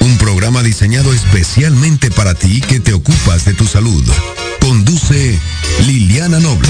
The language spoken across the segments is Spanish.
Un programa diseñado especialmente para ti que te ocupas de tu salud. Conduce Liliana Noble.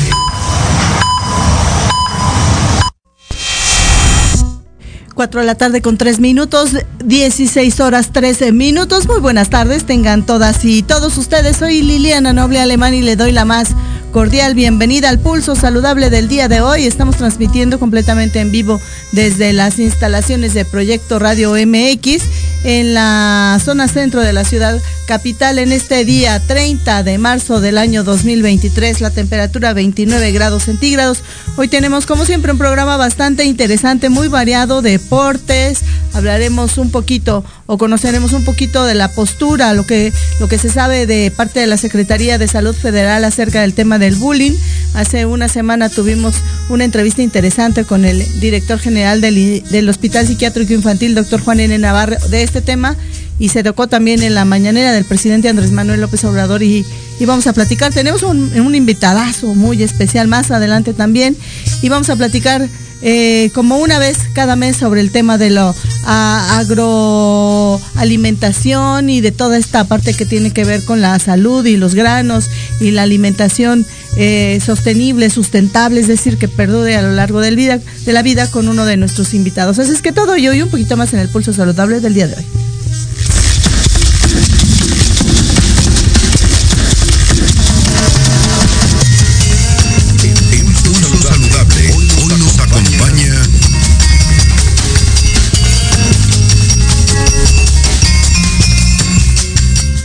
4 de la tarde con 3 minutos, 16 horas 13 minutos. Muy buenas tardes, tengan todas y todos ustedes. Soy Liliana Noble Alemán y le doy la más cordial bienvenida al pulso saludable del día de hoy. Estamos transmitiendo completamente en vivo desde las instalaciones de Proyecto Radio MX en la zona centro de la ciudad capital en este día 30 de marzo del año 2023, la temperatura 29 grados centígrados. Hoy tenemos como siempre un programa bastante interesante, muy variado, deportes, hablaremos un poquito o conoceremos un poquito de la postura, lo que, lo que se sabe de parte de la Secretaría de Salud Federal acerca del tema del bullying. Hace una semana tuvimos una entrevista interesante con el director general del, del Hospital Psiquiátrico Infantil, doctor Juan N. Navarro, de este tema y se tocó también en la mañanera del presidente Andrés Manuel López Obrador y, y vamos a platicar. Tenemos un, un, invitadazo muy especial más adelante también y vamos a platicar eh, como una vez cada mes sobre el tema de la agroalimentación y de toda esta parte que tiene que ver con la salud y los granos y la alimentación eh, sostenible, sustentable, es decir, que perdure a lo largo del vida, de la vida con uno de nuestros invitados. Así es que todo y hoy un poquito más en el pulso saludable del día de hoy.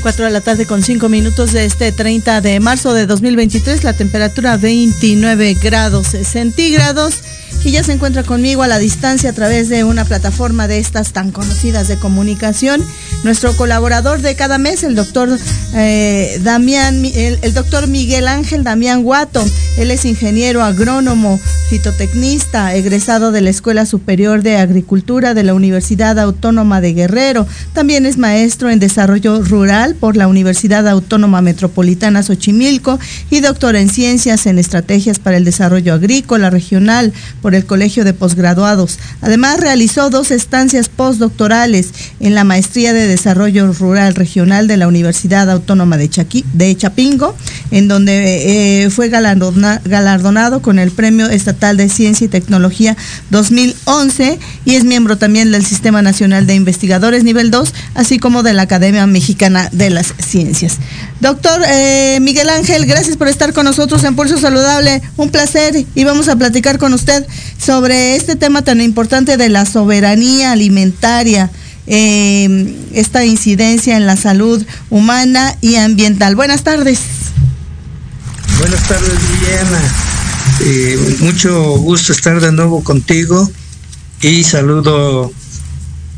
4 de la tarde con 5 minutos de este 30 de marzo de 2023, la temperatura 29 grados centígrados y ya se encuentra conmigo a la distancia a través de una plataforma de estas tan conocidas de comunicación. Nuestro colaborador de cada mes, el doctor eh, Damián, el, doctor Miguel Ángel Damián Guato. Él es ingeniero agrónomo, fitotecnista, egresado de la Escuela Superior de Agricultura de la Universidad Autónoma de Guerrero. También es maestro en desarrollo rural por la Universidad Autónoma Metropolitana Xochimilco y doctor en ciencias en estrategias para el desarrollo agrícola regional el Colegio de Posgraduados. Además, realizó dos estancias postdoctorales en la Maestría de Desarrollo Rural Regional de la Universidad Autónoma de, de Chapingo, en donde eh, fue galardona, galardonado con el Premio Estatal de Ciencia y Tecnología 2011 y es miembro también del Sistema Nacional de Investigadores nivel 2, así como de la Academia Mexicana de las Ciencias. Doctor eh, Miguel Ángel, gracias por estar con nosotros en Pulso Saludable. Un placer y vamos a platicar con usted sobre este tema tan importante de la soberanía alimentaria, eh, esta incidencia en la salud humana y ambiental. Buenas tardes. Buenas tardes, Liliana. Eh, mucho gusto estar de nuevo contigo y saludo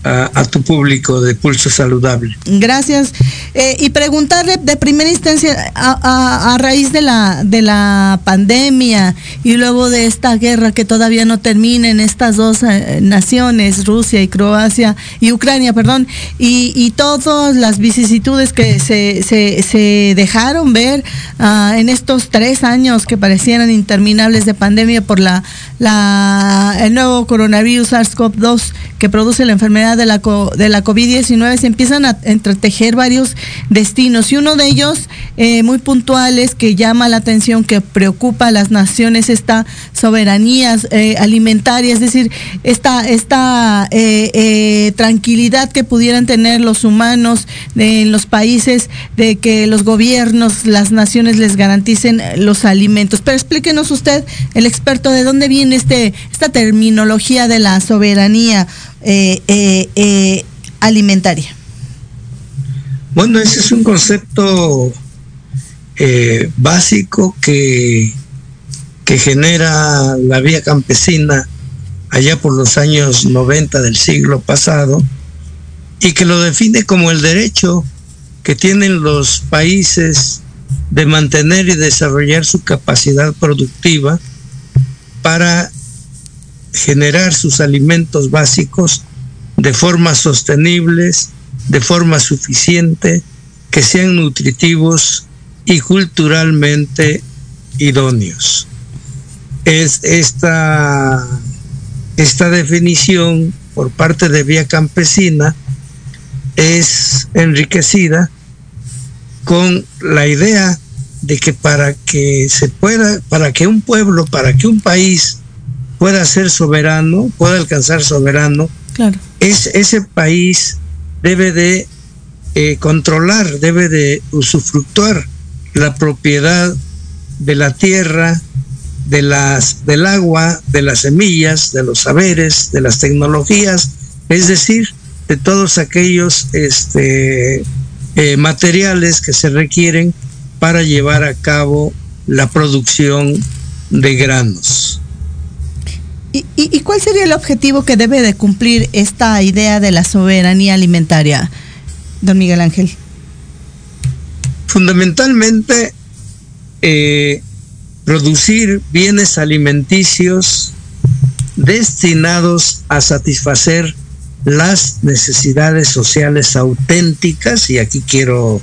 a, tu público de Pulso Saludable. Gracias. Eh, y preguntarle de primera instancia, a, a, raíz de la, de la pandemia y luego de esta guerra que todavía no termina en estas dos eh, naciones, Rusia y Croacia, y Ucrania, perdón, y, y todas las vicisitudes que se, se, dejaron ver uh, en estos tres años que parecieran interminables de pandemia por la, la el nuevo coronavirus SARS-CoV-2 que produce la enfermedad de la, de la COVID-19, se empiezan a entretejer varios destinos y uno de ellos eh, muy puntuales que llama la atención, que preocupa a las naciones, esta soberanía eh, alimentaria, es decir, esta, esta eh, eh tranquilidad que pudieran tener los humanos en los países de que los gobiernos, las naciones les garanticen los alimentos. Pero explíquenos usted, el experto, de dónde viene este, esta terminología de la soberanía. Eh, eh, eh, alimentaria? Bueno, ese es un concepto básico que, que genera la vía campesina allá por los años 90 del siglo pasado y que lo define como el derecho que tienen los países de mantener y desarrollar su capacidad productiva para generar sus alimentos básicos de forma sostenibles, de forma suficiente, que sean nutritivos y culturalmente idóneos. Es esta, esta definición por parte de Vía Campesina es enriquecida con la idea de que para que se pueda, para que un pueblo, para que un país pueda ser soberano, pueda alcanzar soberano, claro. es, ese país debe de eh, controlar, debe de usufructuar la propiedad de la tierra, de las, del agua, de las semillas, de los saberes, de las tecnologías, es decir, de todos aquellos este, eh, materiales que se requieren para llevar a cabo la producción de granos. ¿Y, cuál sería el objetivo que debe de cumplir esta idea de la soberanía alimentaria, don Miguel Ángel? Fundamentalmente, eh, producir bienes alimenticios destinados a satisfacer las necesidades sociales auténticas, y aquí quiero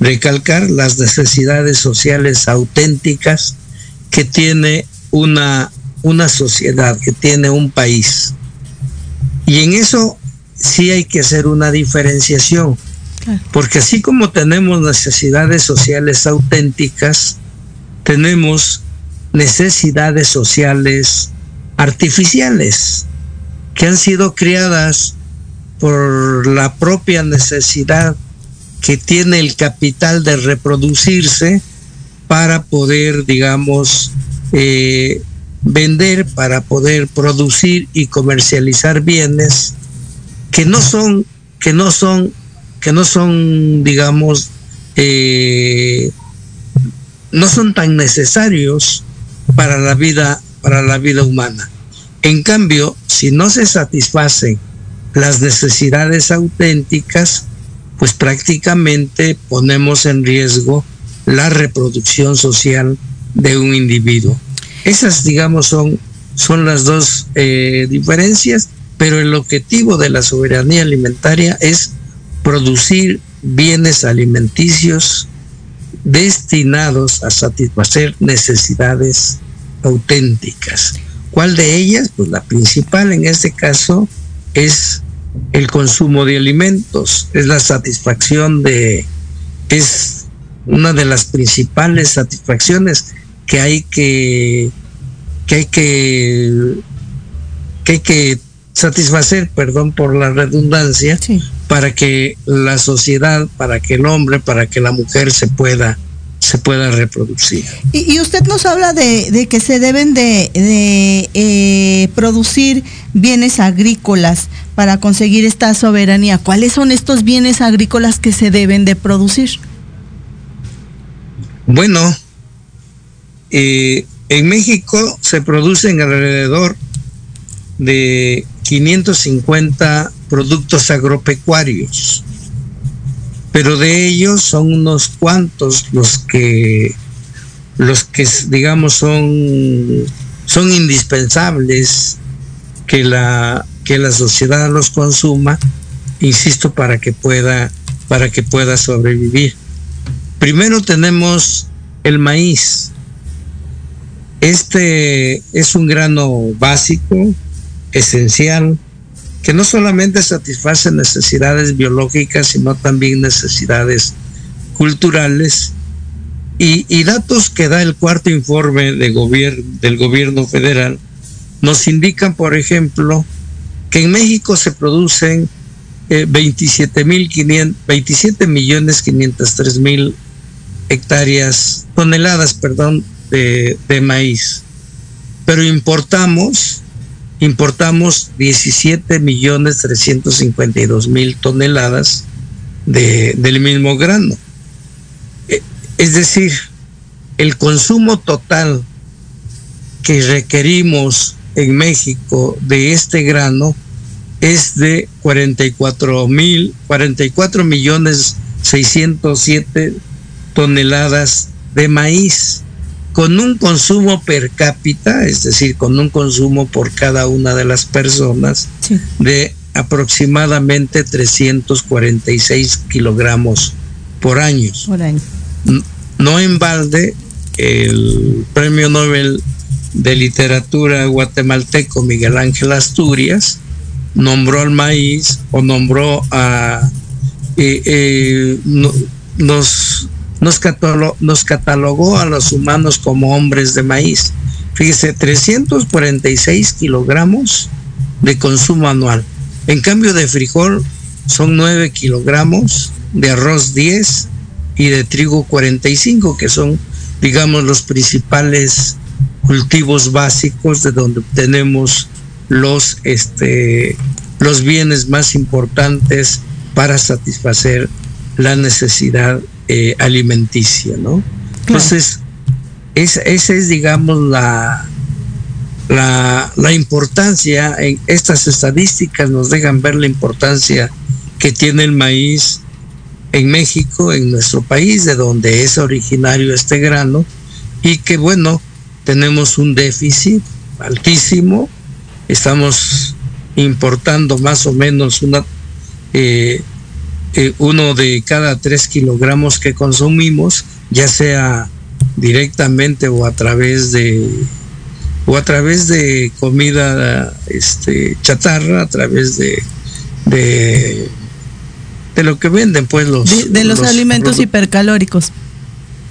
recalcar las necesidades sociales auténticas que tiene una, una sociedad, que tiene un país. Y en eso sí hay que hacer una diferenciación, porque así como tenemos necesidades sociales auténticas, tenemos necesidades sociales artificiales que han sido criadas por la propia necesidad que tiene el capital de reproducirse para poder, digamos, eh, vender, para poder producir y comercializar bienes que no son, que no son, que no son, digamos, eh, no son tan necesarios para la vida, para la vida humana. En cambio, si no se satisfacen las necesidades auténticas, pues prácticamente ponemos en riesgo la reproducción social de un individuo. Esas, digamos, son, son las dos eh, diferencias, pero el objetivo de la soberanía alimentaria es producir bienes alimenticios destinados a satisfacer necesidades auténticas. ¿Cuál de ellas? Pues la principal en este caso es el consumo de alimentos, es la satisfacción de, es una de las principales satisfacciones que hay que, que hay que, que hay que satisfacer, perdón por la redundancia, para que la sociedad, para que el hombre, para que la mujer se pueda se pueda reproducir. Y, usted nos habla de, que se deben de, eh, producir bienes agrícolas para conseguir esta soberanía. ¿Cuáles son estos bienes agrícolas que se deben de producir? Bueno, eh, en México se producen alrededor de 550 productos agropecuarios pero de ellos son unos cuantos los que los que digamos son son indispensables que la que la sociedad los consuma insisto para que pueda para que pueda sobrevivir. Primero tenemos el maíz este es un grano básico esencial que no solamente satisface necesidades biológicas, sino también necesidades culturales. Y, datos que da el cuarto informe de del gobierno federal nos indican, por ejemplo, que en México se producen 27, eh, 27 millones 503 mil hectáreas, toneladas, perdón, de, maíz. Pero importamos importamos 17 millones 352 mil toneladas del mismo grano. E, es decir, el consumo total que requerimos en México de este grano es de 44 mil, 44 millones 607 toneladas de maíz, con un consumo per cápita, es decir, con un consumo por cada una de las personas de aproximadamente 346 kilogramos por año. Por año. No en balde, el premio Nobel de Literatura guatemalteco Miguel Ángel Asturias nombró al maíz o nombró a... Eh, eh, nos, nos, catalogó a los humanos como hombres de maíz. Fíjese, 346 kilogramos de consumo anual. En cambio de frijol son 9 kilogramos, de arroz 10 y de trigo 45, que son, digamos, los principales cultivos básicos de donde obtenemos los, este, los bienes más importantes para satisfacer la necesidad eh, alimenticia, ¿no? Entonces, esa, es, digamos, la, la, la, importancia, en estas estadísticas nos dejan ver la importancia que tiene el maíz en México, en nuestro país, de donde es originario este grano, y que bueno, tenemos un déficit altísimo, estamos importando más o menos una, eh, eh, uno de cada tres kilogramos que consumimos, ya sea directamente o a través de o a través de comida este chatarra, a través de de, de lo que venden pues los de, los, alimentos hipercalóricos.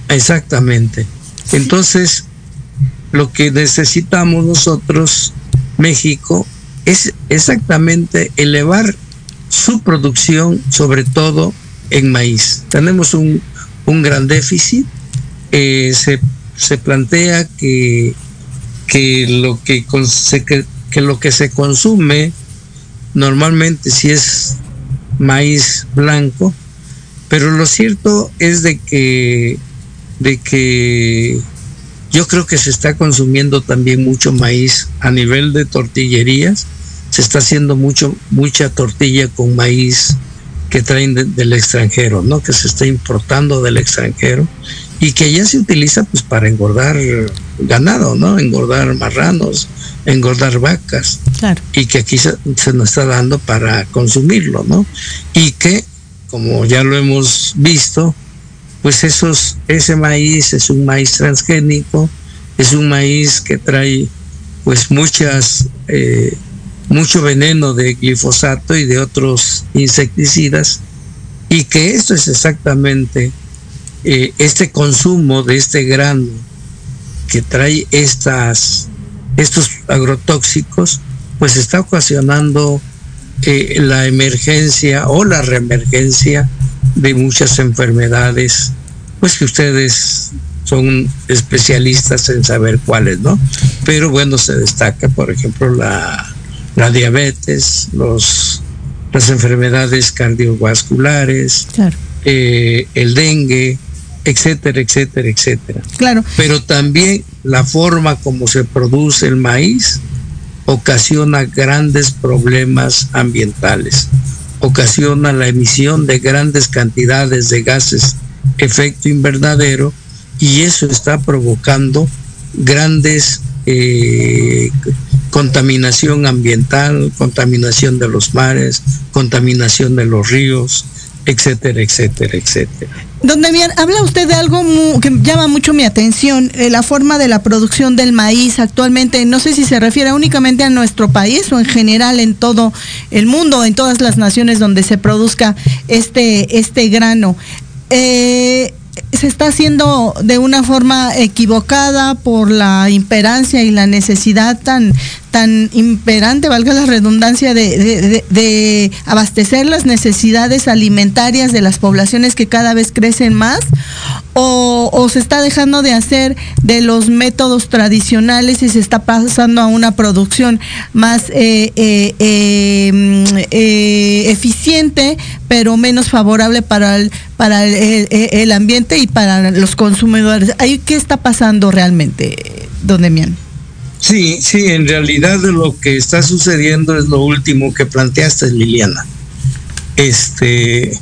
Exactamente. Entonces, lo que necesitamos nosotros, México, es exactamente elevar su producción, sobre todo en maíz. Tenemos un, gran déficit. Eh, se, plantea que, que, lo que, que, lo que se consume normalmente si es maíz blanco, pero lo cierto es de que, de que yo creo que se está consumiendo también mucho maíz a nivel de tortillerías. Se está haciendo mucho, mucha tortilla con maíz que traen del extranjero, ¿no? Que se está importando del extranjero y que ya se utiliza pues para engordar ganado, ¿no? Engordar marranos, engordar vacas. Claro. Y que aquí se, se, nos está dando para consumirlo, ¿no? Y que, como ya lo hemos visto, pues esos, ese maíz es un maíz transgénico, es un maíz que trae pues muchas, eh, mucho veneno de glifosato y de otros insecticidas, y que esto es exactamente eh, este consumo de este grano que trae estas, estos agrotóxicos, pues está ocasionando eh, la emergencia o la reemergencia de muchas enfermedades, pues que ustedes son especialistas en saber cuáles, ¿no? Pero bueno, se destaca, por ejemplo, la, la diabetes, los, las enfermedades cardiovasculares, eh, el dengue, etcétera, etcétera, etcétera. Claro. Pero también la forma como se produce el maíz ocasiona grandes problemas ambientales ocasiona la emisión de grandes cantidades de gases efecto invernadero y eso está provocando grandes eh, contaminación ambiental, contaminación de los mares, contaminación de los ríos, etcétera, etcétera, etcétera. Don Demian, habla usted de algo que llama mucho mi atención, eh, la forma de la producción del maíz actualmente. No sé si se refiere únicamente a nuestro país o en general en todo el mundo, en todas las naciones donde se produzca este, este grano. Eh, se está haciendo de una forma equivocada por la imperancia y la necesidad tan, tan imperante, valga la redundancia, de, abastecer las necesidades alimentarias de las poblaciones que cada vez crecen más? o, se está dejando de hacer de los métodos tradicionales y se está pasando a una producción más eh, eh, eh, eficiente, pero menos favorable para el, para el, ambiente y para los consumidores. ¿Qué está pasando realmente, don Demian? Sí, sí, en realidad lo que está sucediendo es lo último que planteaste, Liliana. Este,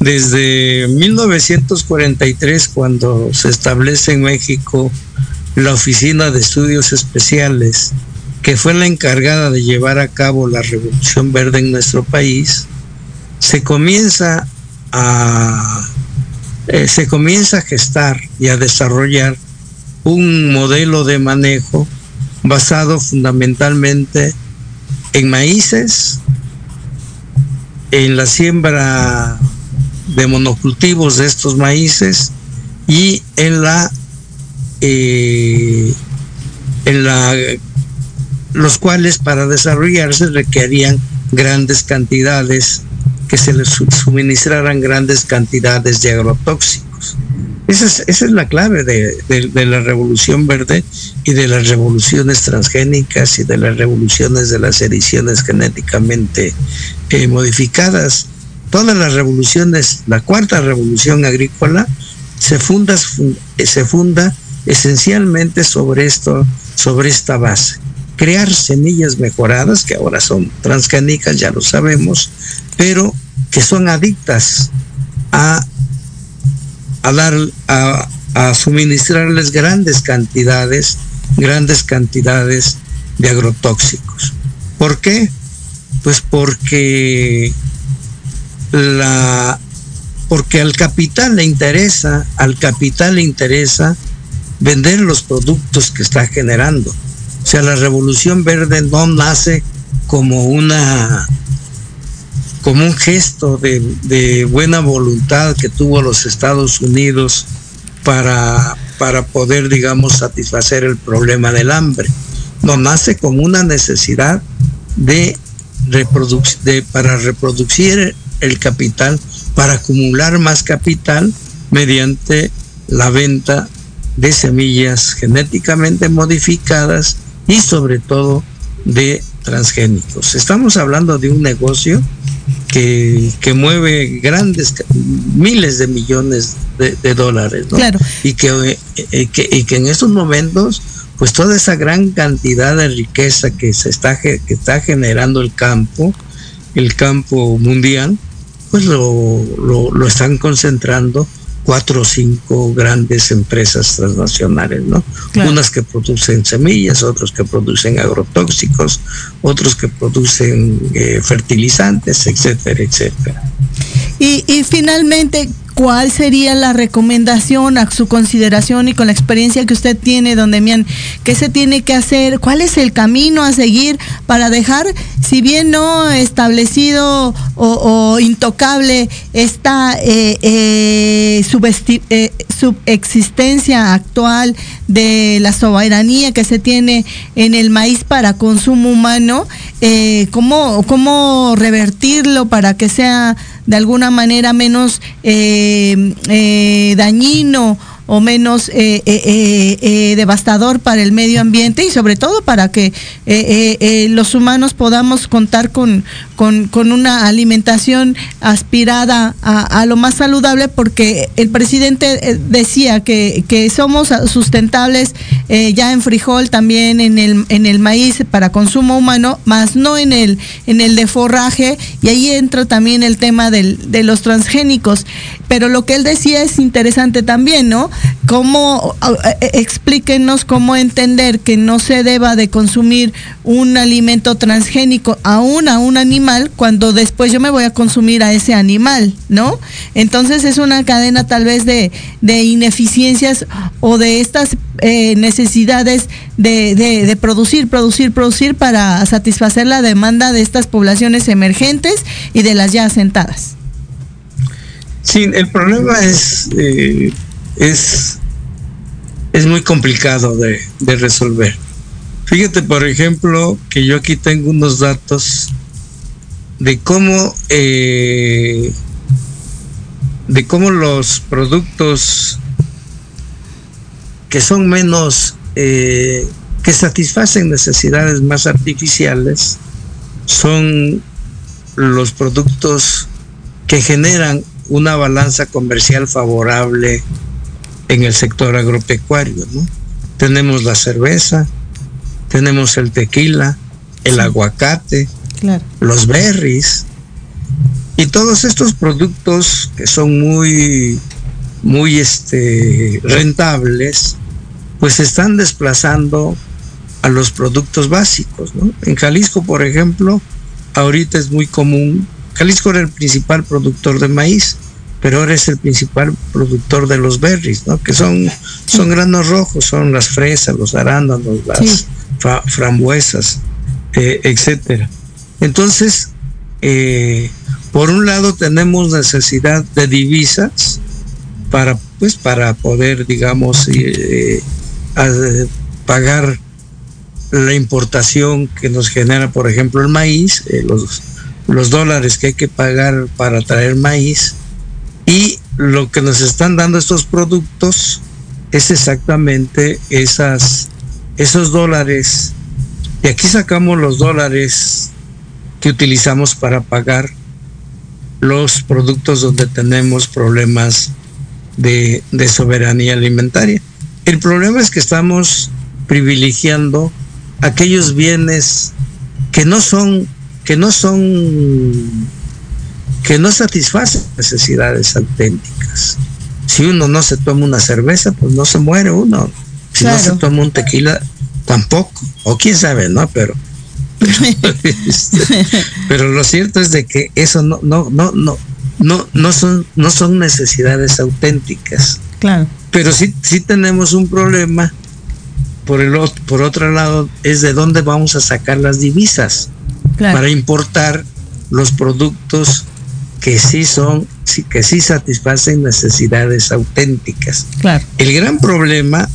desde 1943, cuando se establece en México la Oficina de Estudios Especiales, que fue la encargada de llevar a cabo la Revolución Verde en nuestro país, se comienza a eh, se comienza a gestar y a desarrollar un modelo de manejo basado fundamentalmente en maíces, en la siembra de monocultivos de estos maíces y en la eh, en la los cuales para desarrollarse requerían grandes cantidades que se les suministraran grandes cantidades de agrotóxicos. Esa es, esa es la clave de, de, la revolución verde y de las revoluciones transgénicas y de las revoluciones de las ediciones genéticamente eh, modificadas todas las revoluciones, la cuarta revolución agrícola, se funda, se funda esencialmente sobre esto, sobre esta base. Crear semillas mejoradas, que ahora son transgénicas, ya lo sabemos, pero que son adictas a, a dar, a, suministrarles grandes cantidades, grandes cantidades de agrotóxicos. ¿Por qué? Pues porque la porque al capital le interesa, al capital le interesa vender los productos que está generando. O sea, la revolución verde no nace como una como un gesto de, buena voluntad que tuvo los Estados Unidos para, para poder, digamos, satisfacer el problema del hambre. No nace como una necesidad de, de para reproducir el capital para acumular más capital mediante la venta de semillas genéticamente modificadas y sobre todo de transgénicos. Estamos hablando de un negocio que, mueve grandes miles de millones de, dólares, ¿no? Y que, eh, que, y que en estos momentos, pues toda esa gran cantidad de riqueza que se está que está generando el campo, el campo mundial, pues lo, lo, están concentrando cuatro o cinco grandes empresas transnacionales, ¿no? Unas que producen semillas, otros que producen agrotóxicos, otros que producen eh, fertilizantes, etcétera, etcétera. Y, y finalmente, ¿cuál sería la recomendación a su consideración y con la experiencia que usted tiene, don Demian? ¿Qué se tiene que hacer? ¿Cuál es el camino a seguir para dejar, si bien no establecido o, intocable, esta eh, eh, eh, subexistencia actual de la soberanía que se tiene en el maíz para consumo humano? ¿cómo, ¿Cómo revertirlo para que sea de alguna manera menos eh, eh, dañino o menos eh, eh, eh, devastador para el medio ambiente y sobre todo para que los humanos podamos contar con, con, una alimentación aspirada a, lo más saludable porque el presidente decía que, que somos sustentables ya en frijol, también en el, en el maíz para consumo humano, más no en el, en el de forraje y ahí entra también el tema del, de los transgénicos. Pero lo que él decía es interesante también, ¿no? ¿Cómo, explíquenos cómo entender que no se deba de consumir un alimento transgénico aún a un animal cuando después yo me voy a consumir a ese animal, ¿no? Entonces es una cadena tal vez de, ineficiencias o de estas eh, necesidades de, de, producir, producir, producir para satisfacer la demanda de estas poblaciones emergentes y de las ya asentadas. Sí, el problema es... Eh, es, es muy complicado de, resolver. Fíjate, por ejemplo, que yo aquí tengo unos datos de cómo eh, de cómo los productos que son menos, eh, que satisfacen necesidades más artificiales, son los productos que generan una balanza comercial favorable en el sector agropecuario. ¿no? Tenemos la cerveza, tenemos el tequila, el aguacate, los berries y todos estos productos que son muy muy este rentables pues están desplazando a los productos básicos ¿no? en Jalisco por ejemplo ahorita es muy común Jalisco era el principal productor de maíz pero ahora es el principal productor de los berries, ¿no? Que son, son granos rojos, son las fresas, los arándanos, las frambuesas, eh, etcétera. Entonces, eh, por un lado tenemos necesidad de divisas para, pues, para poder, digamos, eh, pagar la importación que nos genera, por ejemplo, el maíz, los, los dólares que hay que pagar para traer maíz y lo que nos están dando estos productos es exactamente esos dólares. Y aquí sacamos los dólares que utilizamos para pagar los productos donde tenemos problemas de, de soberanía alimentaria. El problema es que estamos privilegiando aquellos bienes que no son que no son que no satisface necesidades auténticas. Si uno no se toma una cerveza, pues no se muere uno. Si no se toma un tequila, tampoco. O quién sabe, ¿no? Pero este, pero, lo cierto es de que eso no no no no no no son no son necesidades auténticas. Claro. Pero sí sí tenemos un problema por el por otro lado es de dónde vamos a sacar las divisas para importar los productos que sí son, que sí satisfacen necesidades auténticas. Claro. El gran problema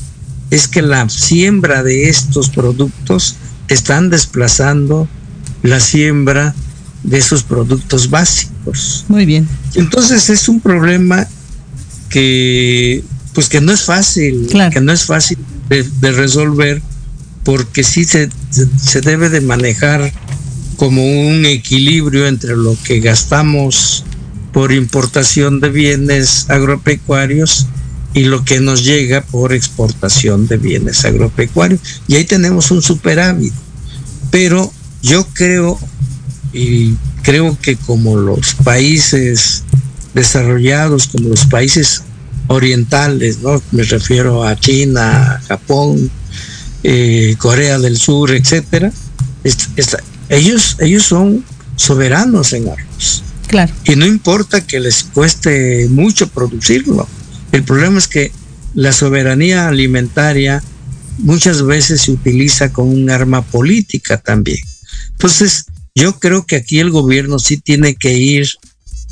es que la siembra de estos productos están desplazando la siembra de esos productos básicos. Muy bien. Entonces es un problema que pues que no es fácil, que no es fácil de, resolver porque sí se, se debe de manejar como un equilibrio entre lo que gastamos por importación de bienes agropecuarios y lo que nos llega por exportación de bienes agropecuarios. Y ahí tenemos un superávit. Pero yo creo, y creo que como los países desarrollados, como los países orientales, ¿no? Me refiero a China, Japón, eh, Corea del Sur, etcétera, ellos, ellos son soberanos en arroz. Claro. Y no importa que les cueste mucho producirlo. El problema es que la soberanía alimentaria muchas veces se utiliza como un arma política también. Entonces, yo creo que aquí el gobierno sí tiene que ir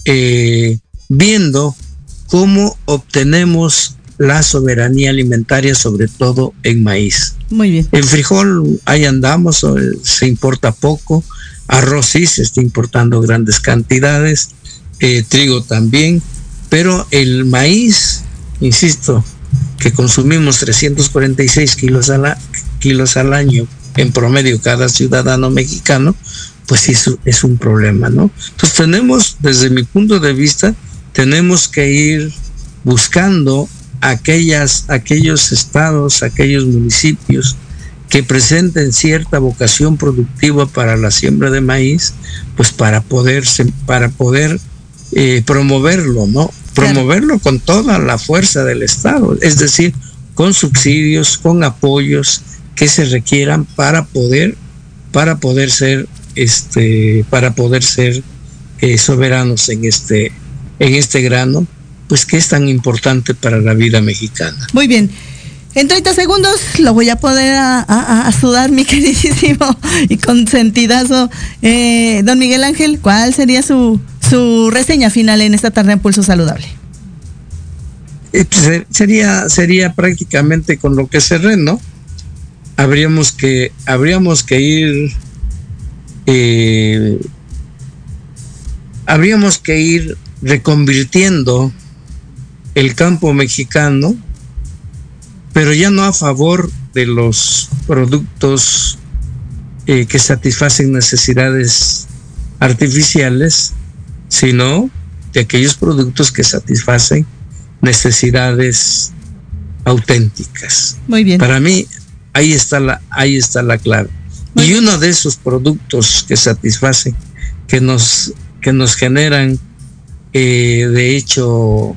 eh, viendo cómo obtenemos la soberanía alimentaria, sobre todo en maíz. Muy bien. En frijol ahí andamos, se importa poco, arroz sí se está importando grandes cantidades, eh, trigo también, pero el maíz, insisto, que consumimos 346 kilos, a kilos al año en promedio cada ciudadano mexicano, pues eso es un problema, ¿no? Entonces tenemos, desde mi punto de vista, tenemos que ir buscando aquellas, aquellos estados, aquellos municipios que presenten cierta vocación productiva para la siembra de maíz, pues para poder, para poder eh, promoverlo, ¿no? Promoverlo con toda la fuerza del Estado, es decir, con subsidios, con apoyos que se requieran para poder, para poder ser, este, para poder ser eh, soberanos en este, en este grano pues que es tan importante para la vida mexicana. Muy bien. En 30 segundos lo voy a poder a, sudar, mi queridísimo y consentidazo. Eh, don Miguel Ángel, ¿cuál sería su, su reseña final en esta tarde en Pulso Saludable? Eh, pues, sería, sería prácticamente con lo que cerré, ¿no? Habríamos que, habríamos que ir, eh, habríamos que ir reconvirtiendo el campo mexicano pero ya no a favor de los productos eh, que satisfacen necesidades artificiales, sino de aquellos productos que satisfacen necesidades auténticas. Muy bien. Para mí, ahí está la, ahí está la clave. y uno de esos productos que satisfacen, que nos, que nos generan, eh, de hecho,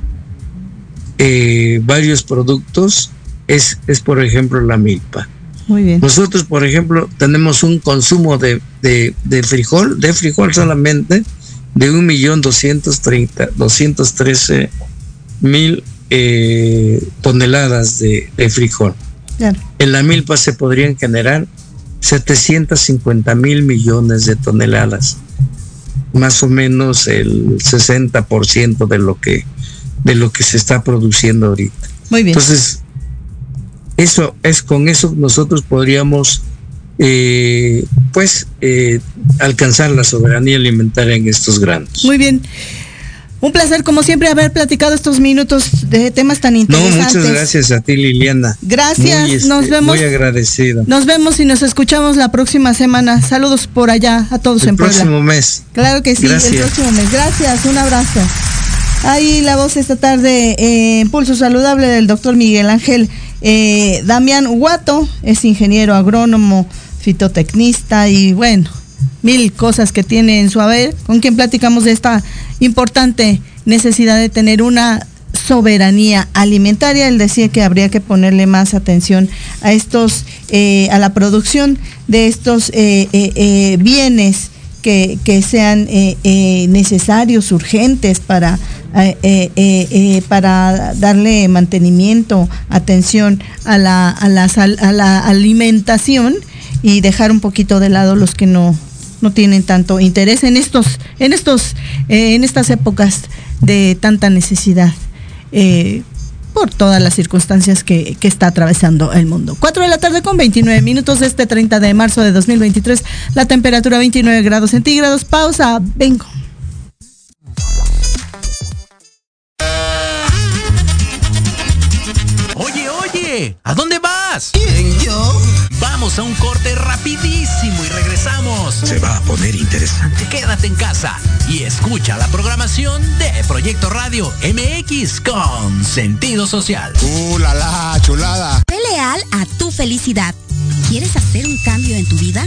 eh, varios productos, es, es por ejemplo la milpa. Muy bien. Nosotros, por ejemplo, tenemos un consumo de, de, de frijol, de frijol solamente, de un millón doscientos treinta, doscientos trece mil eh, toneladas de, de frijol. Claro. En la milpa se podrían generar 750 mil millones de toneladas, más o menos el 60% de lo que de lo que se está produciendo ahorita. Muy bien. Entonces, eso es con eso nosotros podríamos eh, pues eh, alcanzar la soberanía alimentaria en estos granos. Muy bien. Un placer, como siempre, haber platicado estos minutos de temas tan No, interesantes. muchas gracias a ti, Liliana. Gracias, Muy, este, nos vemos. Muy agradecido. Nos vemos y nos escuchamos la próxima semana. Saludos por allá a todos El en Puebla. próximo mes. Claro que sí, Gracias. el próximo mes. Gracias, un abrazo. Ahí la voz esta tarde eh, en Pulso Saludable del doctor Miguel Ángel eh, Damián Huato, es ingeniero agrónomo, fitotecnista y bueno, mil cosas que tiene en su haber, con quien platicamos de esta importante necesidad de tener una soberanía alimentaria. Él decía que habría que ponerle más atención a estos, eh, a la producción de estos bienes que, sean eh, eh, necesarios, urgentes para, eh, para darle mantenimiento, atención a la, a, la a la alimentación y dejar un poquito de lado los que no, no tienen tanto interés en estos, en estos, en estas épocas de tanta necesidad. Por todas las circunstancias que, que está atravesando el mundo. 4 de la tarde con 29 minutos de este 30 de marzo de 2023, la temperatura 29 grados centígrados, pausa, vengo. Oye, oye, ¿a dónde vas? ¿Quién, yo? Vamos a un corte rapidísimo y regresamos. Se va a poner interesante. Quédate en casa y escucha la programación de Proyecto Radio MX con sentido social. ¡Uh, la, la, chulada! Sé leal a tu felicidad. ¿Quieres hacer un cambio en tu vida?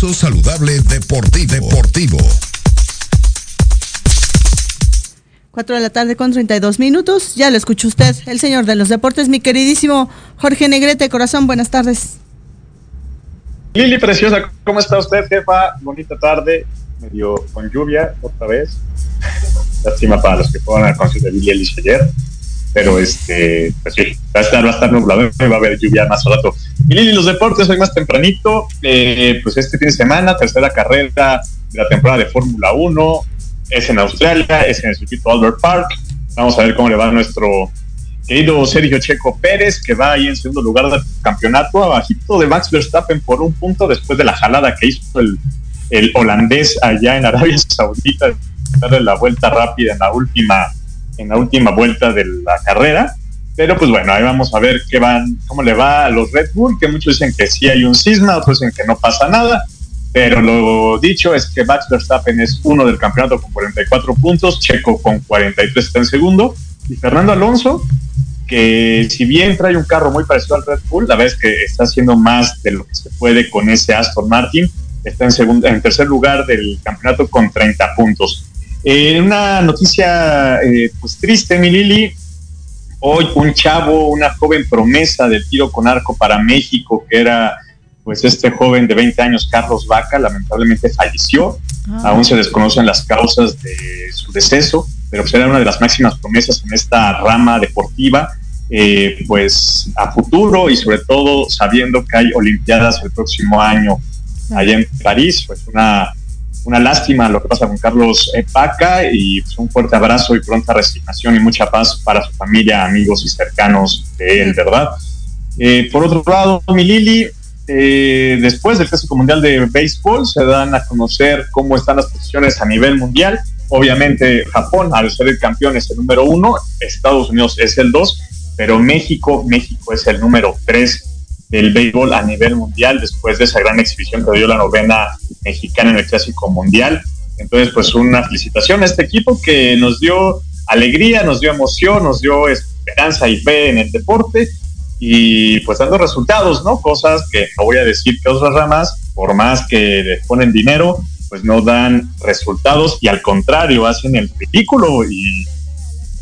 Pulso Saludable Deportivo. Deportivo. 4 de la tarde con 32 minutos. Ya lo escuchó usted, el señor de los deportes, mi queridísimo Jorge Negrete, corazón, buenas tardes. Lili Preciosa, ¿cómo está usted, jefa? Bonita tarde. medio con lluvia otra vez. Lástima para los que fueron al concierto de Billy Eilish ayer. Pero este, pues sí, va a estar, va a estar nublado, va a haber lluvia más rato. Y Lili, los deportes, hoy más tempranito, eh, pues este fin de semana, tercera carrera de la temporada de Fórmula 1, es en Australia, es en el circuito Albert Park. Vamos a ver cómo le va a nuestro querido Sergio Checo Pérez, que va ahí en segundo lugar del campeonato, abajito de Max Verstappen por un punto después de la jalada que hizo el, el holandés allá en Arabia Saudita, darle la vuelta rápida en la última, en la última vuelta de la carrera. Pero pues bueno, ahí vamos a ver qué van, cómo le va a los Red Bull, que muchos dicen que sí hay un cisma, otros dicen que no pasa nada. Pero lo dicho es que Max Verstappen es uno del campeonato con 44 puntos, Checo con 43 está en segundo, y Fernando Alonso, que si bien trae un carro muy parecido al Red Bull, la verdad es que está haciendo más de lo que se puede con ese Aston Martin, está en, segundo, en tercer lugar del campeonato con 30 puntos. Eh, una noticia eh, pues triste, mi Lili. Hoy un chavo, una joven promesa del tiro con arco para México, que era pues este joven de 20 años, Carlos Vaca, lamentablemente falleció. Aún se desconocen las causas de su deceso pero será una de las máximas promesas en esta rama deportiva, eh, pues a futuro y sobre todo sabiendo que hay Olimpiadas el próximo año allá en París, pues una, una lástima lo que pasa con Carlos Paca y pues, un fuerte abrazo y pronta resignación y mucha paz para su familia, amigos y cercanos de él, ¿verdad? Eh, por otro lado, mi Lili, eh, después del Clásico Mundial de Béisbol se dan a conocer cómo están las posiciones a nivel mundial. Obviamente Japón, al ser el campeón, es el número uno, Estados Unidos es el dos, pero México, México es el número tres del béisbol a nivel mundial después de esa gran exhibición que dio la novena mexicana en el Clásico Mundial. Entonces, pues una felicitación a este equipo que nos dio alegría, nos dio emoción, nos dio esperanza y fe en el deporte y pues dando resultados, ¿no? Cosas que no voy a decir que otras ramas, por más que le ponen dinero, pues no dan resultados y al contrario hacen el ridículo y,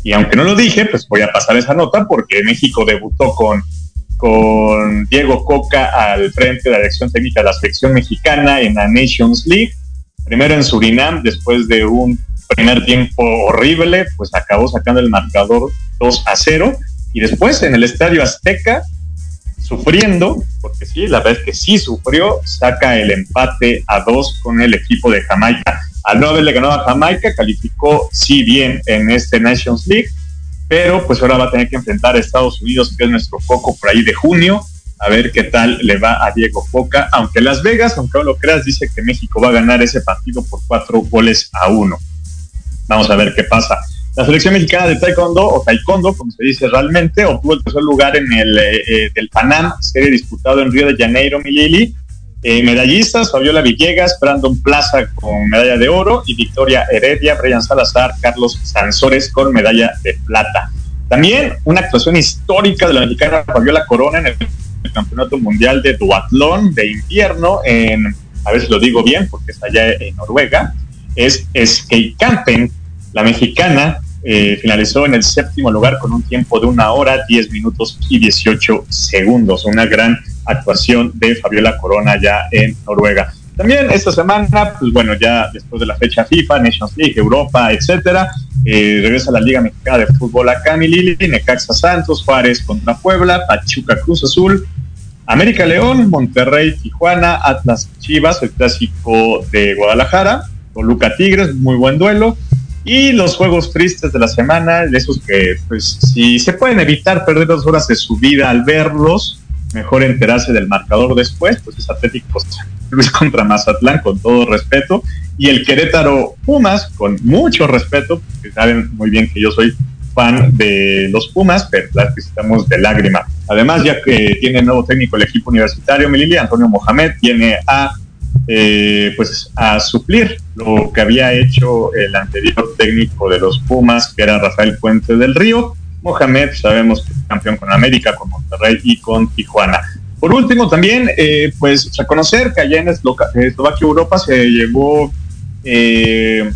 y aunque no lo dije, pues voy a pasar esa nota porque México debutó con, con Diego Coca al frente de la dirección técnica de la selección mexicana en la Nations League, primero en Surinam, después de un primer tiempo horrible, pues acabó sacando el marcador 2 a 0 y después en el Estadio Azteca sufriendo, porque sí, la verdad es que sí sufrió, saca el empate a dos con el equipo de Jamaica. Al no haberle ganado a Jamaica, calificó sí bien en este Nations League, pero pues ahora va a tener que enfrentar a Estados Unidos, que es nuestro foco por ahí de junio, a ver qué tal le va a Diego Foca, aunque Las Vegas, aunque no lo creas, dice que México va a ganar ese partido por cuatro goles a uno. Vamos a ver qué pasa. La selección mexicana de taekwondo, o taekwondo, como se dice realmente, obtuvo el tercer lugar en el eh, eh, del Panam, serie disputado en Río de Janeiro, Milili. Eh, medallistas, Fabiola Villegas, Brandon Plaza con medalla de oro y Victoria Heredia, Brian Salazar, Carlos Sansores con medalla de plata. También una actuación histórica de la mexicana Fabiola Corona en el, Campeonato Mundial de Duatlón de invierno en, a ver si lo digo bien porque está allá en Noruega, es Campen, la mexicana eh, finalizó en el séptimo lugar con un tiempo de una hora, 10 minutos y 18 segundos. Una gran actuación de Fabiola Corona ya en Noruega. También esta semana, pues bueno, ya después de la fecha FIFA, Nations League, Europa, etcétera, eh, regresa la Liga Mexicana de Fútbol a Camilili, Necaxa Santos, Juárez contra Puebla, Pachuca Cruz Azul, América León, Monterrey, Tijuana, Atlas Chivas, el clásico de Guadalajara, Toluca Tigres, muy buen duelo, y los juegos tristes de la semana, de esos que, pues, si se pueden evitar perder dos horas de su vida al verlos, mejor enterarse del marcador después, pues es Atlético Luis contra Mazatlán, con todo respeto, y el Querétaro Pumas, con mucho respeto, porque saben muy bien que yo soy fan de los Pumas, pero las necesitamos de lágrima. Además, ya que tiene nuevo técnico el equipo universitario, Milili, Antonio Mohamed, viene a eh, pues a suplir lo que había hecho el anterior técnico de los Pumas, que era Rafael Puente del Río. Mohamed, sabemos que es campeón con América, con Monterrey y con Tijuana. Por último, también, eh, pues reconocer que allá en Eslovaquia, Europa, se llevó eh,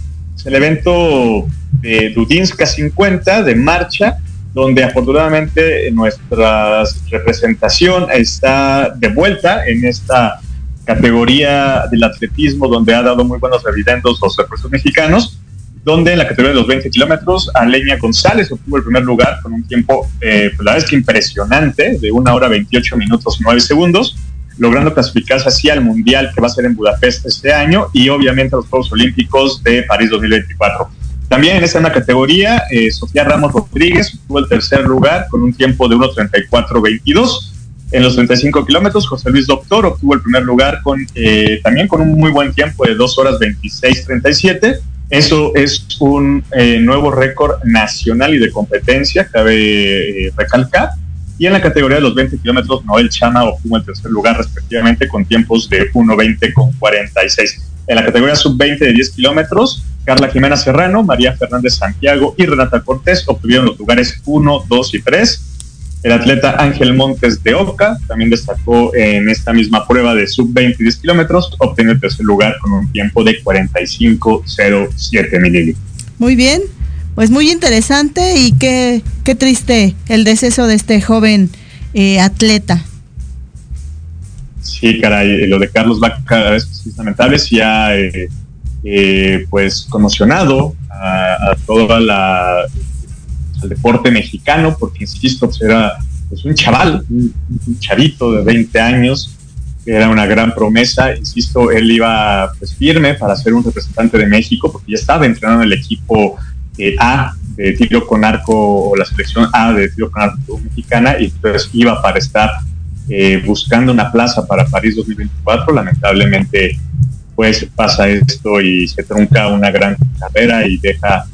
el evento de Dudinska 50 de marcha, donde afortunadamente nuestra representación está de vuelta en esta categoría del atletismo, donde ha dado muy buenos dividendos los refuerzos mexicanos, donde en la categoría de los 20 kilómetros, Aleña González obtuvo el primer lugar con un tiempo, eh, pues la verdad es que impresionante, de una hora 28 minutos 9 segundos, logrando clasificarse así al Mundial que va a ser en Budapest este año y obviamente a los Juegos Olímpicos de París 2024. También en esa misma categoría, eh, Sofía Ramos Rodríguez obtuvo el tercer lugar con un tiempo de 1.34.22. En los 35 kilómetros, José Luis Doctor obtuvo el primer lugar con eh, también con un muy buen tiempo de 2 horas 26.37. Eso es un eh, nuevo récord nacional y de competencia, cabe recalcar. Y en la categoría de los 20 kilómetros, Noel Chama obtuvo el tercer lugar respectivamente con tiempos de 1.20 con 46. En la categoría sub-20 de 10 kilómetros, Carla Jimena Serrano, María Fernández Santiago y Renata Cortés obtuvieron los lugares 1, 2 y 3. El atleta Ángel Montes de Oca también destacó en esta misma prueba de sub-20 y 10 kilómetros, obteniendo el tercer lugar con un tiempo de 45.07 mililitros. Muy bien, pues muy interesante y qué, qué triste el deceso de este joven eh, atleta. Sí, caray, lo de Carlos Vaca es lamentable, sí ha eh, eh, pues conmocionado a, a toda la al deporte mexicano, porque insisto, pues era pues un chaval, un, chavito de 20 años, que era una gran promesa, insisto, él iba pues firme para ser un representante de México, porque ya estaba entrenando en el equipo eh, A de tiro con arco, o la selección A de tiro con arco mexicana, y pues iba para estar eh, buscando una plaza para París 2024, lamentablemente pues pasa esto y se trunca una gran carrera y deja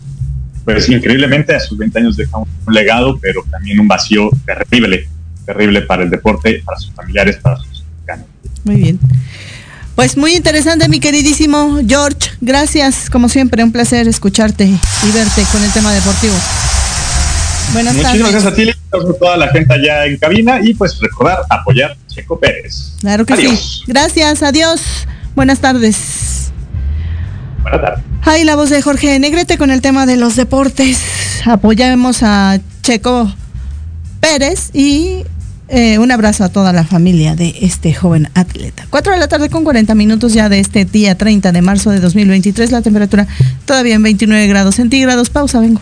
pues increíblemente a sus 20 años deja un, legado, pero también un vacío terrible, terrible para el deporte, para sus familiares, para sus mexicanos. Muy bien. Pues muy interesante, mi queridísimo George. Gracias, como siempre, un placer escucharte y verte con el tema deportivo. Buenas Muchísimas gracias a ti, a toda la gente allá en cabina y pues recordar apoyar a Checo Pérez. Claro que sí. Gracias, adiós. Buenas tardes. Buenas tardes. Ay, la voz de Jorge Negrete con el tema de los deportes. Apoyamos a Checo Pérez y eh, un abrazo a toda la familia de este joven atleta. 4 de la tarde con 40 minutos ya de este día 30 de marzo de 2023. La temperatura todavía en 29 grados centígrados. Pausa, vengo.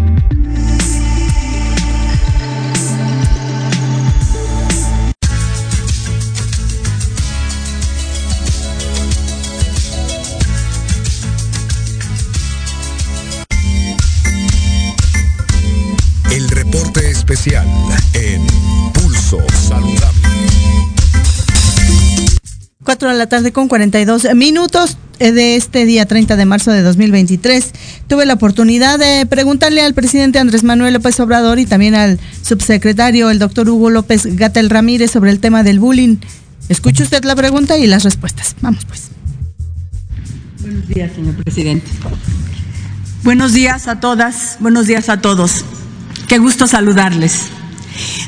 4 de la tarde con 42 minutos de este día 30 de marzo de 2023. Tuve la oportunidad de preguntarle al presidente Andrés Manuel López Obrador y también al subsecretario, el doctor Hugo López Gatel Ramírez, sobre el tema del bullying. Escuche usted la pregunta y las respuestas. Vamos pues. Buenos días, señor presidente. Buenos días a todas, buenos días a todos. Qué gusto saludarles.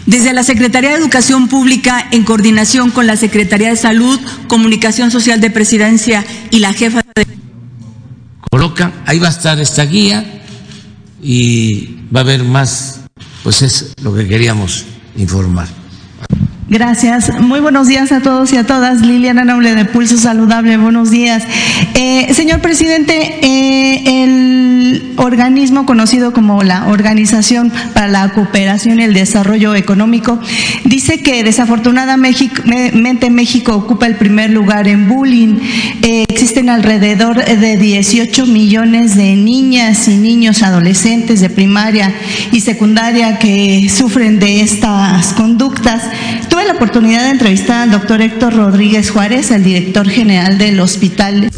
Desde la Secretaría de Educación Pública, en coordinación con la Secretaría de Salud, Comunicación Social de Presidencia y la jefa de... Coloca, ahí va a estar esta guía y va a haber más, pues es lo que queríamos informar. Gracias. Muy buenos días a todos y a todas. Liliana Noble de Pulso Saludable, buenos días. Eh, señor presidente, eh, el organismo conocido como la Organización para la Cooperación y el Desarrollo Económico dice que desafortunadamente México ocupa el primer lugar en bullying. Eh, existen alrededor de 18 millones de niñas y niños adolescentes de primaria y secundaria que sufren de estas conductas. La oportunidad de entrevistar al doctor Héctor Rodríguez Juárez, el director general del hospital.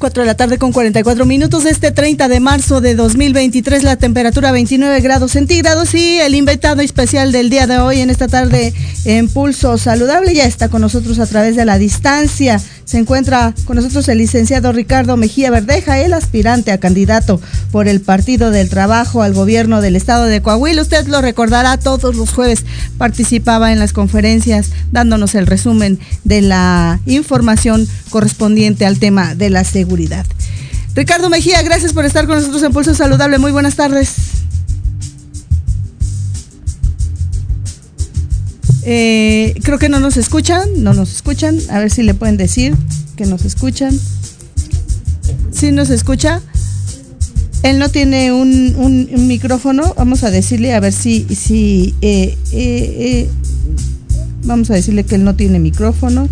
4 de la tarde con 44 minutos este 30 de marzo de 2023, la temperatura 29 grados centígrados y el invitado especial del día de hoy en esta tarde en Pulso Saludable ya está con nosotros a través de la distancia. Se encuentra con nosotros el licenciado Ricardo Mejía Verdeja, el aspirante a candidato por el Partido del Trabajo al gobierno del estado de Coahuila. Usted lo recordará, todos los jueves participaba en las conferencias dándonos el resumen de la información correspondiente al tema de la seguridad. Ricardo Mejía, gracias por estar con nosotros en Pulso Saludable. Muy buenas tardes. Eh, creo que no nos escuchan, no nos escuchan. A ver si le pueden decir que nos escuchan. Si nos escucha. Él no tiene un micrófono. Vamos a decirle a ver si, si eh, eh, eh, vamos a decirle que él no tiene micrófono.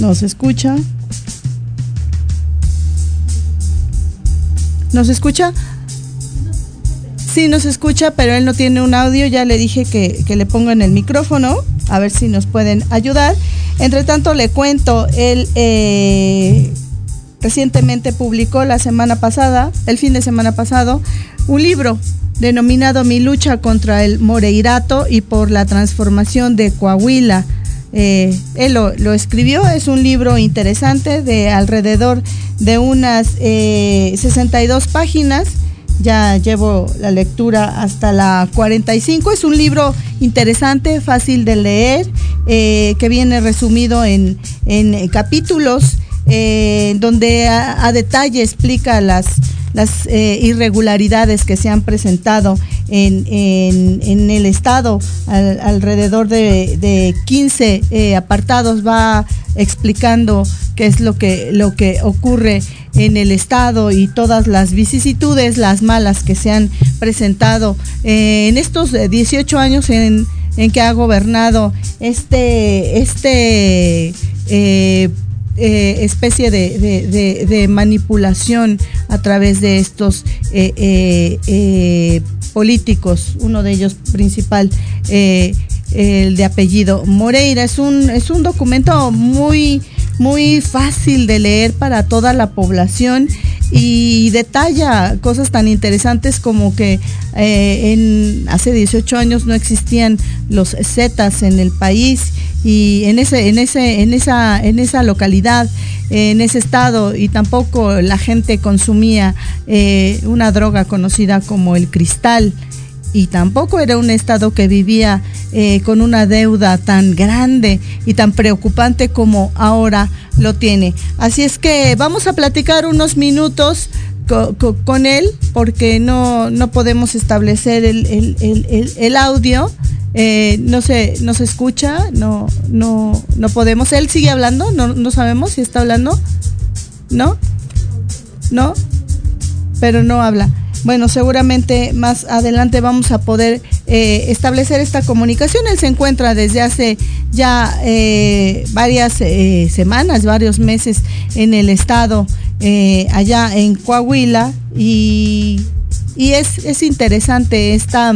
Nos escucha. ¿Nos escucha? Sí, nos escucha, pero él no tiene un audio. Ya le dije que, que le pongan el micrófono, a ver si nos pueden ayudar. Entre tanto, le cuento, él eh, recientemente publicó la semana pasada, el fin de semana pasado, un libro denominado Mi lucha contra el Moreirato y por la transformación de Coahuila. Eh, él lo, escribió, es un libro interesante de alrededor de unas eh, 62 páginas ya llevo la lectura hasta la 45. Es un libro interesante, fácil de leer, eh, que viene resumido en, en, eh, capítulos, eh, donde a, detalle explica las, las eh, irregularidades que se han presentado en, en, el Estado. Al, alrededor de, de 15 eh, apartados va explicando qué es lo que, lo que ocurre en el estado y todas las vicisitudes, las malas que se han presentado eh, en estos 18 años en, en, que ha gobernado este, este eh, especie de, de, manipulación a través de estos políticos, uno de ellos principal el de apellido Moreira. Es un, es un documento muy, muy fácil de leer para toda la población y detalla cosas tan interesantes como que eh, en, hace 18 años no existían los Zetas en el país y en ese, en ese, en esa, en esa localidad, en ese estado, y tampoco la gente consumía eh, una droga conocida como el cristal y tampoco era un estado que vivía eh, con una deuda tan grande y tan preocupante como ahora lo tiene. Así es que vamos a platicar unos minutos co co con él porque no, no podemos establecer el, el, el, el audio. Eh, no se no se escucha, no, no, no podemos. Él sigue hablando, no, no sabemos si está hablando. ¿No? ¿No? Pero no habla. Bueno, seguramente más adelante vamos a poder eh, establecer esta comunicación. Él se encuentra desde hace ya eh, varias semanas, varios meses en el estado, allá en Coahuila, y, y es, es interesante esta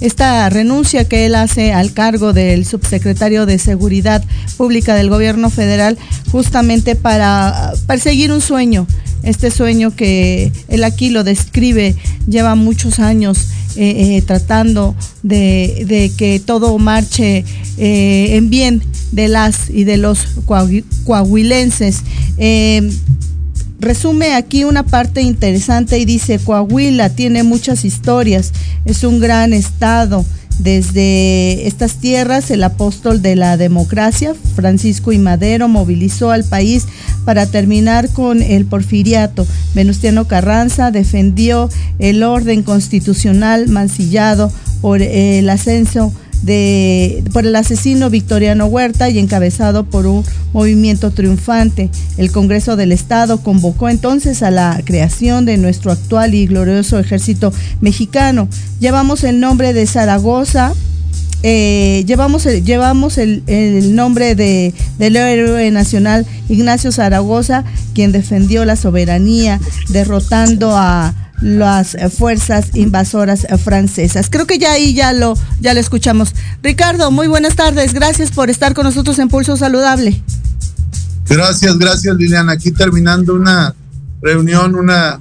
esta renuncia que él hace al cargo del subsecretario de Seguridad Pública del Gobierno Federal justamente para perseguir un sueño, este sueño que él aquí lo describe, lleva muchos años eh, eh, tratando de, que todo marche eh, en bien de las y de los coahuilenses resume aquí una parte interesante y dice, Coahuila tiene muchas historias, es un gran estado. Desde estas tierras, el apóstol de la democracia, Francisco y Madero, movilizó al país para terminar con el porfiriato. Venustiano Carranza defendió el orden constitucional mancillado por el ascenso de, por el asesino Victoriano Huerta y encabezado por un movimiento triunfante. El Congreso del Estado convocó entonces a la creación de nuestro actual y glorioso ejército mexicano. Llevamos el nombre de Zaragoza, eh, llevamos el, llevamos el, el nombre de, del héroe nacional Ignacio Zaragoza, quien defendió la soberanía derrotando a las fuerzas invasoras francesas. Creo que ya ahí ya lo, ya lo escuchamos. Ricardo, muy buenas tardes. Gracias por estar con nosotros en Pulso Saludable. Gracias, gracias Liliana. Aquí terminando una reunión, una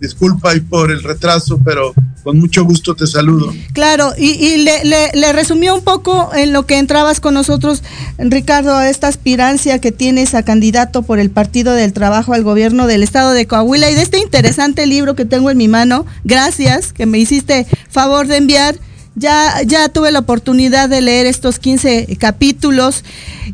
disculpa y por el retraso, pero con mucho gusto te saludo. Claro, y, le, resumió un poco en lo que entrabas con nosotros, Ricardo, a esta aspirancia que tienes a candidato por el Partido del Trabajo al gobierno del estado de Coahuila y de este interesante libro que tengo en mi mano. Gracias, que me hiciste favor de enviar. Ya, ya tuve la oportunidad de leer estos 15 capítulos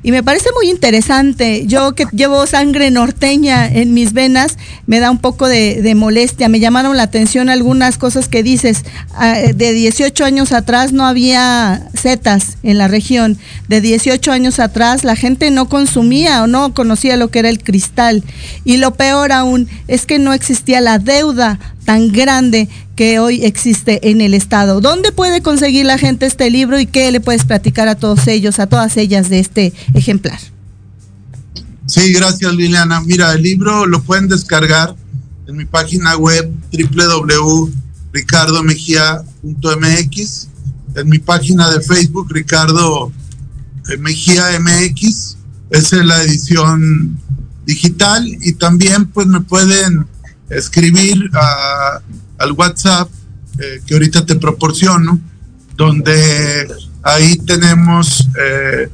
y me parece muy interesante. Yo que llevo sangre norteña en mis venas, me da un poco de, molestia. Me llamaron la atención algunas cosas que dices. Ah, de 18 años atrás no había setas en la región. De 18 años atrás la gente no consumía o no conocía lo que era el cristal. Y lo peor aún es que no existía la deuda tan grande que hoy existe en el Estado. ¿Dónde puede conseguir la gente este libro y qué le puedes platicar a todos ellos, a todas ellas de este ejemplar? Sí, gracias Liliana. Mira, el libro lo pueden descargar en mi página web www.ricardomejía.mx, en mi página de Facebook Ricardo eh, Mejía MX, esa es la edición digital y también pues me pueden escribir al WhatsApp eh, que ahorita te proporciono, donde ahí tenemos eh,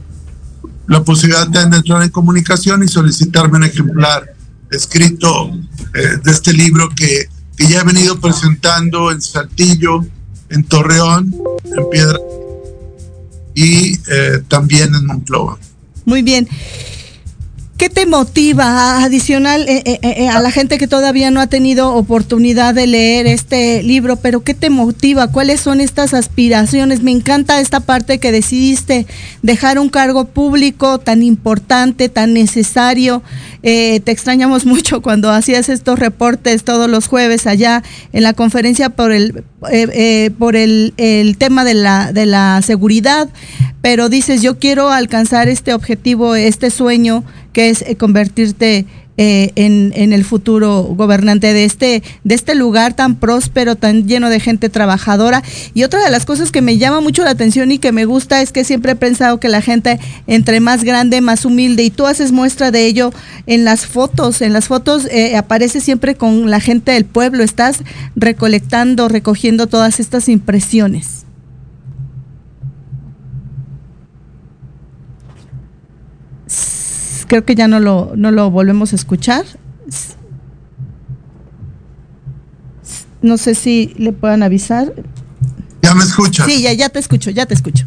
la posibilidad de entrar en comunicación y solicitarme un ejemplar escrito eh, de este libro que, que, ya he venido presentando en Saltillo, en Torreón, en Piedra y también en Monclova. Muy bien. ¿Qué te motiva adicional eh, eh, eh, a la gente que todavía no ha tenido oportunidad de leer este libro? Pero ¿qué te motiva? ¿Cuáles son estas aspiraciones? Me encanta esta parte que decidiste dejar un cargo público tan importante, tan necesario. te extrañamos mucho cuando hacías estos reportes todos los jueves allá en la conferencia por el por el tema de la, de la seguridad. Pero dices, yo quiero alcanzar este objetivo, este sueño que es eh, convertirte eh, en, el futuro gobernante de este, de este lugar tan próspero, tan lleno de gente trabajadora. Y otra de las cosas que me llama mucho la atención y que me gusta es que siempre he pensado que la gente entre más grande, más humilde, y tú haces muestra de ello en las fotos. En las fotos eh, aparece siempre con la gente del pueblo, estás recolectando, recogiendo todas estas impresiones. Creo que ya no lo, no lo volvemos a escuchar. No sé si le puedan avisar. ¿Ya me escuchas? Sí, ya, ya te escucho, ya te escucho.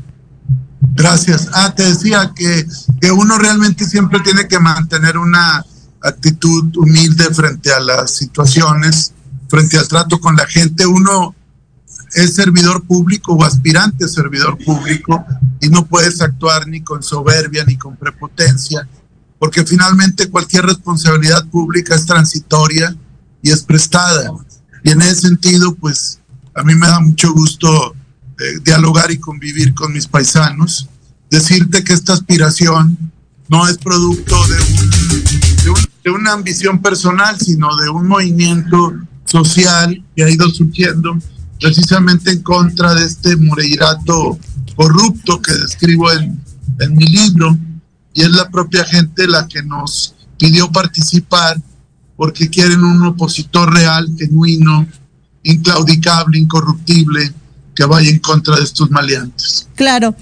Gracias. Ah, te decía que, que uno realmente siempre tiene que mantener una actitud humilde frente a las situaciones, frente al trato con la gente. Uno es servidor público o aspirante servidor público y no puedes actuar ni con soberbia ni con prepotencia porque finalmente cualquier responsabilidad pública es transitoria y es prestada. Y en ese sentido, pues a mí me da mucho gusto eh, dialogar y convivir con mis paisanos. Decirte que esta aspiración no es producto de, de una ambición personal, sino de un movimiento social que ha ido surgiendo precisamente en contra de este Moreirato corrupto que describo en, en mi libro, y es la propia gente la que nos pidió participar porque quieren un opositor real, genuino, inclaudicable, incorruptible, que vaya en contra de estos maleantes. Claro.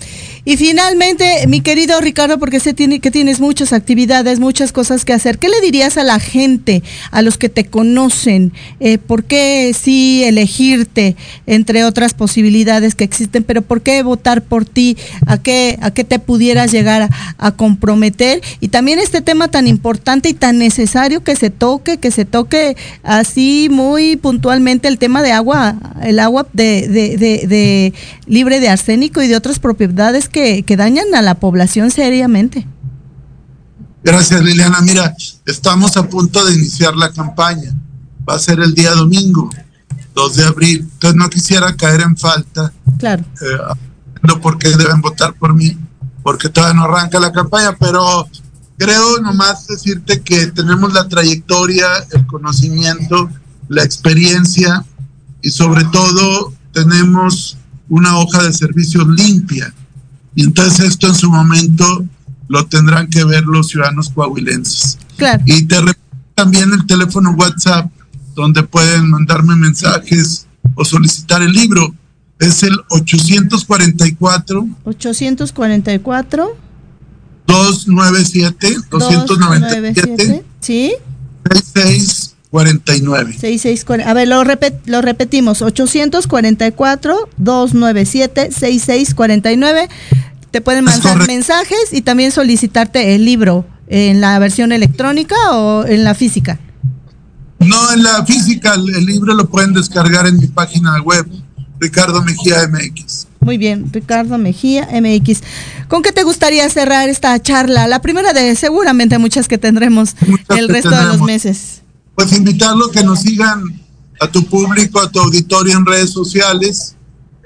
Y finalmente, mi querido Ricardo, porque sé que tienes muchas actividades, muchas cosas que hacer, ¿qué le dirías a la gente, a los que te conocen? Eh, ¿Por qué sí elegirte entre otras posibilidades que existen, pero por qué votar por ti? ¿A qué, a qué te pudieras llegar a, comprometer? Y también este tema tan importante y tan necesario que se toque, que se toque así muy puntualmente el tema de agua, el agua de, libre de arsénico y de otras propiedades que dañan a la población seriamente. Gracias, Liliana. Mira, estamos a punto de iniciar la campaña. Va a ser el día domingo, 2 de abril. Entonces no quisiera caer en falta. Claro. Eh, por qué deben votar por mí, porque todavía no arranca la campaña, pero creo nomás decirte que tenemos la trayectoria, el conocimiento, la experiencia y sobre todo tenemos una hoja de servicios limpia. Y entonces esto en su momento lo tendrán que ver los ciudadanos coahuilenses. Claro. Y te también el teléfono WhatsApp donde pueden mandarme mensajes o solicitar el libro. Es el 844 844 297 297 sí 6649 6640. A ver, lo, repet, lo repetimos. 844-297-6649. Te pueden mandar mensajes y también solicitarte el libro en la versión electrónica o en la física. No, en la física. El libro lo pueden descargar en mi página web, Ricardo Mejía MX. Muy bien, Ricardo Mejía MX. ¿Con qué te gustaría cerrar esta charla? La primera de seguramente muchas que tendremos muchas el resto de los meses pues invitarlo que nos sigan a tu público, a tu auditorio en redes sociales,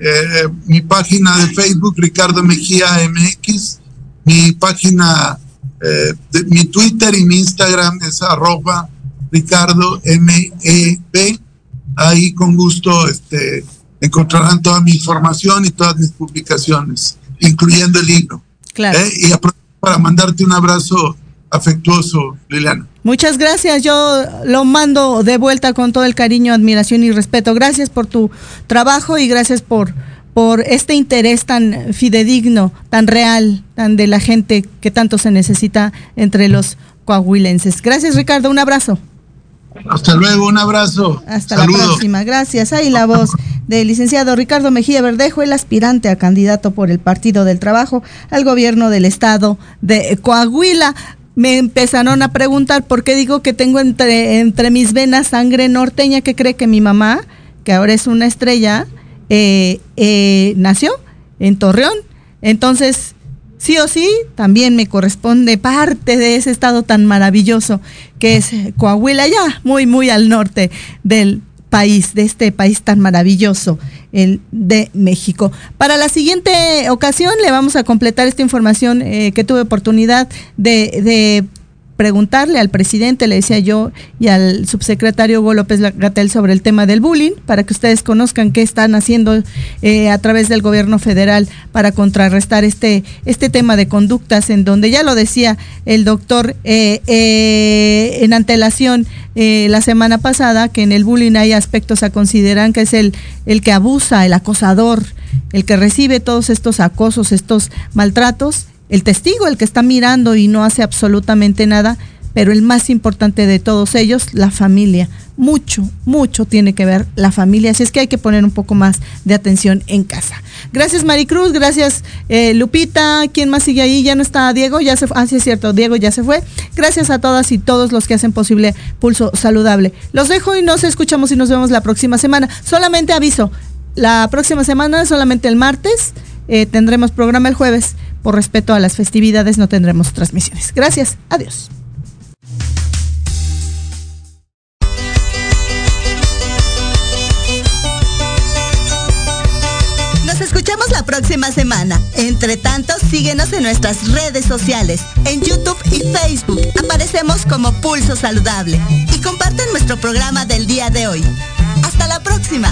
eh, mi página de Facebook, Ricardo Mejía MX, mi página, eh, de, mi Twitter y mi Instagram es arroba Ricardo MEP. Ahí con gusto este, encontrarán toda mi información y todas mis publicaciones, incluyendo el libro. Claro. ¿Eh? Y aprovecho para mandarte un abrazo afectuoso, Liliana. Muchas gracias, yo lo mando de vuelta con todo el cariño, admiración y respeto. Gracias por tu trabajo y gracias por, por este interés tan fidedigno, tan real, tan de la gente que tanto se necesita entre los coahuilenses. Gracias, Ricardo, un abrazo. Hasta luego, un abrazo. Hasta la próxima, gracias. Ahí la voz del licenciado Ricardo Mejía Verdejo, el aspirante a candidato por el Partido del Trabajo al gobierno del estado de Coahuila me empezaron a preguntar por qué digo que tengo entre, entre mis venas sangre norteña, que cree que mi mamá, que ahora es una estrella, eh, eh, nació en Torreón. Entonces, sí o sí, también me corresponde parte de ese estado tan maravilloso que es Coahuila, ya muy, muy al norte del país, de este país tan maravilloso, el de México. Para la siguiente ocasión le vamos a completar esta información eh, que tuve oportunidad de, de preguntarle al presidente, le decía yo, y al subsecretario Hugo López Gatel sobre el tema del bullying, para que ustedes conozcan qué están haciendo eh, a través del gobierno federal para contrarrestar este, este tema de conductas, en donde ya lo decía el doctor eh, eh, en antelación la semana pasada, que en el bullying hay aspectos a considerar que es el, el que abusa, el acosador, el que recibe todos estos acosos, estos maltratos el testigo, el que está mirando y no hace absolutamente nada, pero el más importante de todos ellos, la familia. Mucho, mucho tiene que ver la familia, así es que hay que poner un poco más de atención en casa. Gracias Maricruz, gracias eh, Lupita, ¿quién más sigue ahí? Ya no está Diego, ya se fue, ah sí es cierto, Diego ya se fue. Gracias a todas y todos los que hacen posible Pulso Saludable. Los dejo y nos escuchamos y nos vemos la próxima semana. Solamente aviso, la próxima semana, solamente el martes, eh, tendremos programa el jueves. Por respeto a las festividades no tendremos transmisiones. Gracias. Adiós. Nos escuchamos la próxima semana. Entre tanto, síguenos en nuestras redes sociales, en YouTube y Facebook. Aparecemos como Pulso Saludable. Y comparten nuestro programa del día de hoy. Hasta la próxima.